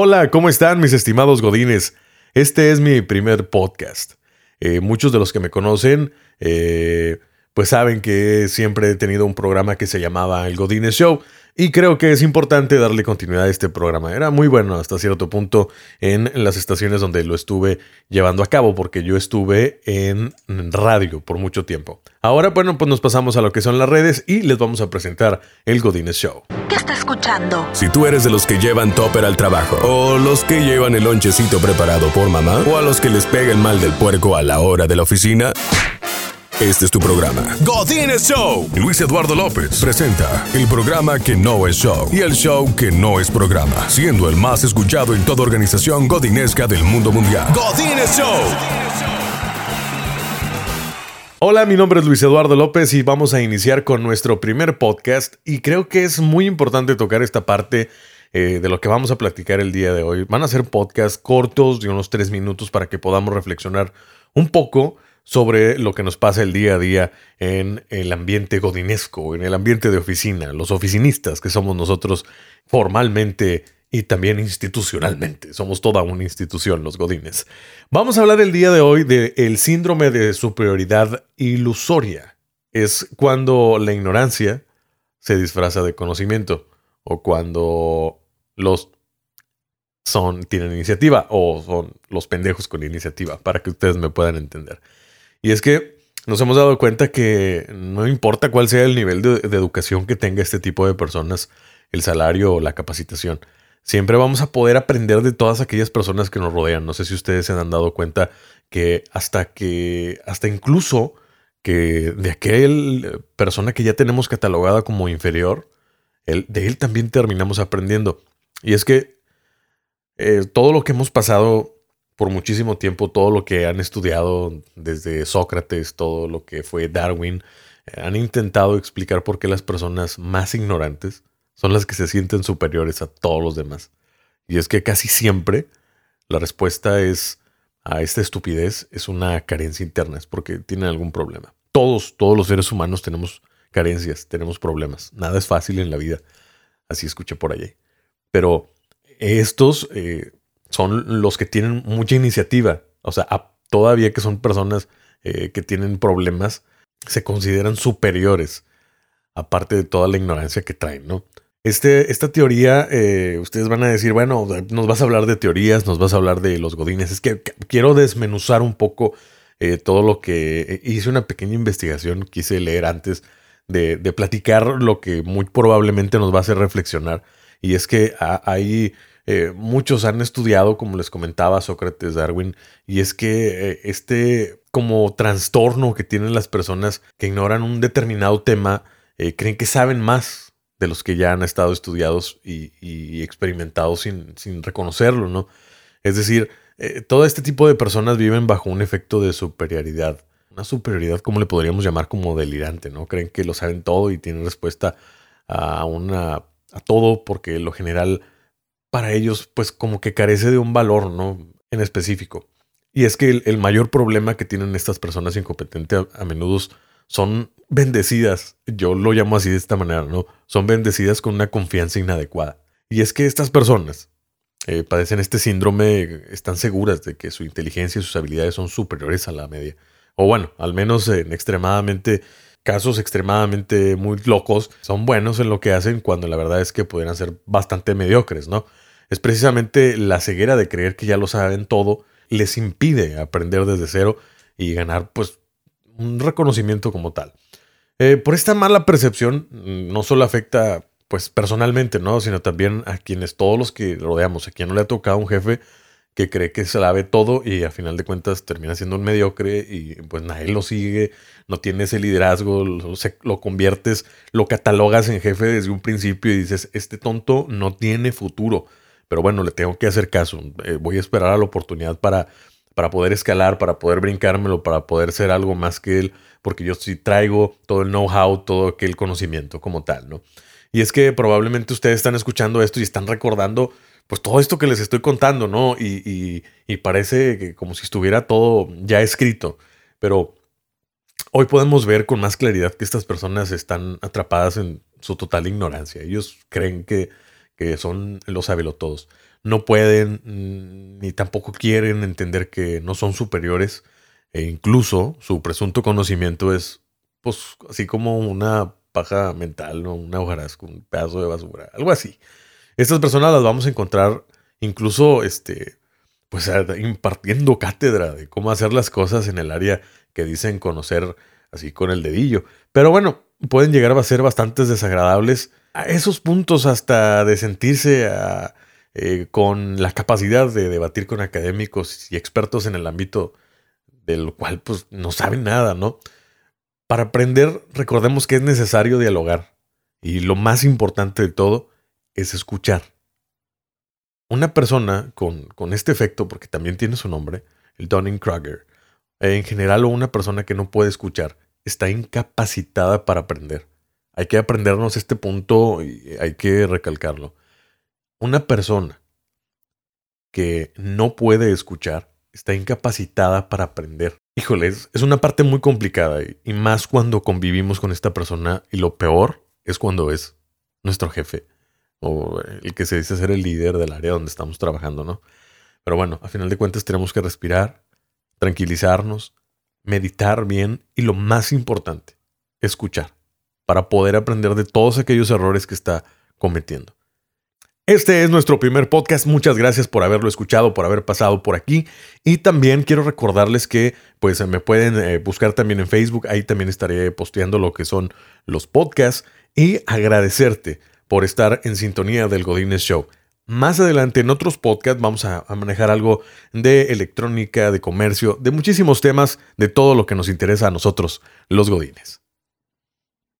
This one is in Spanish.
Hola, ¿cómo están mis estimados godines? Este es mi primer podcast. Eh, muchos de los que me conocen, eh, pues saben que siempre he tenido un programa que se llamaba El Godines Show y creo que es importante darle continuidad a este programa. Era muy bueno hasta cierto punto en las estaciones donde lo estuve llevando a cabo, porque yo estuve en radio por mucho tiempo. Ahora, bueno, pues nos pasamos a lo que son las redes y les vamos a presentar el Godines Show. ¿Qué está escuchando? Si tú eres de los que llevan topper al trabajo, o los que llevan el lonchecito preparado por mamá, o a los que les pega el mal del puerco a la hora de la oficina, este es tu programa. Godines Show. Luis Eduardo López presenta el programa que no es show y el show que no es programa, siendo el más escuchado en toda organización godinesca del mundo mundial. Godines Show. Hola, mi nombre es Luis Eduardo López y vamos a iniciar con nuestro primer podcast y creo que es muy importante tocar esta parte eh, de lo que vamos a platicar el día de hoy. Van a ser podcasts cortos de unos tres minutos para que podamos reflexionar un poco sobre lo que nos pasa el día a día en el ambiente godinesco, en el ambiente de oficina, los oficinistas que somos nosotros formalmente y también institucionalmente. Somos toda una institución, los godines. Vamos a hablar el día de hoy del síndrome de superioridad ilusoria. Es cuando la ignorancia se disfraza de conocimiento o cuando los son tienen iniciativa o son los pendejos con iniciativa, para que ustedes me puedan entender. Y es que nos hemos dado cuenta que no importa cuál sea el nivel de, educación que tenga este tipo de personas, el salario o la capacitación, siempre vamos a poder aprender de todas aquellas personas que nos rodean. No sé si ustedes se han dado cuenta que hasta que, hasta incluso que de aquel persona que ya tenemos catalogada como inferior, de él también terminamos aprendiendo. Y es que eh, todo lo que hemos pasado por muchísimo tiempo todo lo que han estudiado desde Sócrates, todo lo que fue Darwin, eh, han intentado explicar por qué las personas más ignorantes son las que se sienten superiores a todos los demás. Y es que casi siempre la respuesta es a esta estupidez es una carencia interna, es porque tienen algún problema. Todos, todos los seres humanos tenemos carencias, tenemos problemas. Nada es fácil en la vida. Así escuché por allí. Pero estos eh, son los que tienen mucha iniciativa. O sea, todavía que son personas eh, que tienen problemas, se consideran superiores, aparte de toda la ignorancia que traen, ¿no? Este, esta teoría, eh, ustedes van a decir, bueno, nos vas a hablar de teorías, nos vas a hablar de los godines. Es que quiero desmenuzar un poco eh, todo lo que hice una pequeña investigación, quise leer antes de, de, platicar lo que muy probablemente nos va a hacer reflexionar. Y es que hay eh, muchos han estudiado, como les comentaba Sócrates Darwin, y es que eh, este como trastorno que tienen las personas que ignoran un determinado tema, eh, creen que saben más de los que ya han estado estudiados y, experimentados sin, sin, reconocerlo, ¿no? Es decir, todo este tipo de personas viven bajo un efecto de superioridad. Una superioridad, como le podríamos llamar, como delirante, ¿no? Creen que lo saben todo y tienen respuesta a una a todo porque lo general para ellos pues como que carece de un valor, ¿no? En específico. Y es que el, mayor problema que tienen estas personas incompetentes a, menudo son bendecidas, yo lo llamo así de esta manera, ¿no? Son bendecidas con una confianza inadecuada. Y es que estas personas eh, padecen este síndrome, están seguras de que su inteligencia y sus habilidades son superiores a la media. O bueno, al menos en extremadamente casos extremadamente muy locos, son buenos en lo que hacen cuando la verdad es que pudieran ser bastante mediocres, ¿no? Es precisamente la ceguera de creer que ya lo saben todo les impide aprender desde cero y ganar pues un reconocimiento como tal. Eh, por esta mala percepción mm, no solo afecta pues personalmente, ¿no? Sino también a quienes todos los que rodeamos, a quien no le ha tocado un jefe que cree que se la ve todo y a final de cuentas termina siendo un mediocre y pues nadie lo sigue, no tiene ese liderazgo, lo, conviertes, lo catalogas en jefe desde un principio y dices, este tonto no tiene futuro. Pero bueno, le tengo que hacer caso. Eh, voy a esperar a la oportunidad para, para poder escalar, para poder brincármelo, para poder ser algo más que él, porque yo sí traigo todo el know-how, todo aquel conocimiento como tal, ¿no? Y es que probablemente ustedes están escuchando esto y están recordando pues todo esto que les estoy contando, ¿no? Y, y, y parece que como si estuviera todo ya escrito, pero hoy podemos ver con más claridad que estas personas están atrapadas en su total ignorancia. Ellos creen que que son los todos. no pueden mm, ni tampoco quieren entender que no son superiores e incluso su presunto conocimiento es pues así como una paja mental o una hojarasca, un pedazo de basura, algo así. Estas personas las vamos a encontrar incluso este pues impartiendo cátedra de cómo hacer las cosas en el área que dicen conocer así con el dedillo. Pero bueno, pueden llegar a ser bastante desagradables a esos puntos hasta de sentirse eh, con la capacidad de debatir con académicos y expertos en el ámbito del cual pues no saben nada, ¿no? Para aprender, recordemos que es necesario dialogar y lo más importante de todo es escuchar. Una persona con, con este efecto, porque también tiene su nombre, el Dunning-Kruger, en general o una persona que no puede escuchar, está incapacitada para aprender. Hay que aprendernos este punto y hay que recalcarlo. Una persona que no puede escuchar está incapacitada para aprender. Híjole, es una parte muy complicada y más cuando convivimos con esta persona y lo peor es cuando es nuestro jefe o el que se dice ser el líder del área donde estamos trabajando, ¿no? Pero bueno, a final de cuentas tenemos que respirar, tranquilizarnos, meditar bien y lo más importante, escuchar, para poder aprender de todos aquellos errores que está cometiendo. Este es nuestro primer podcast. Muchas gracias por haberlo escuchado, por haber pasado por aquí. Y también quiero recordarles que pues me pueden eh, buscar también en Facebook. Ahí también estaré posteando lo que son los podcasts. Y agradecerte por estar en sintonía del Godines Show. Más adelante en otros podcasts vamos a, manejar algo de electrónica, de comercio, de muchísimos temas, de todo lo que nos interesa a nosotros, los Godines.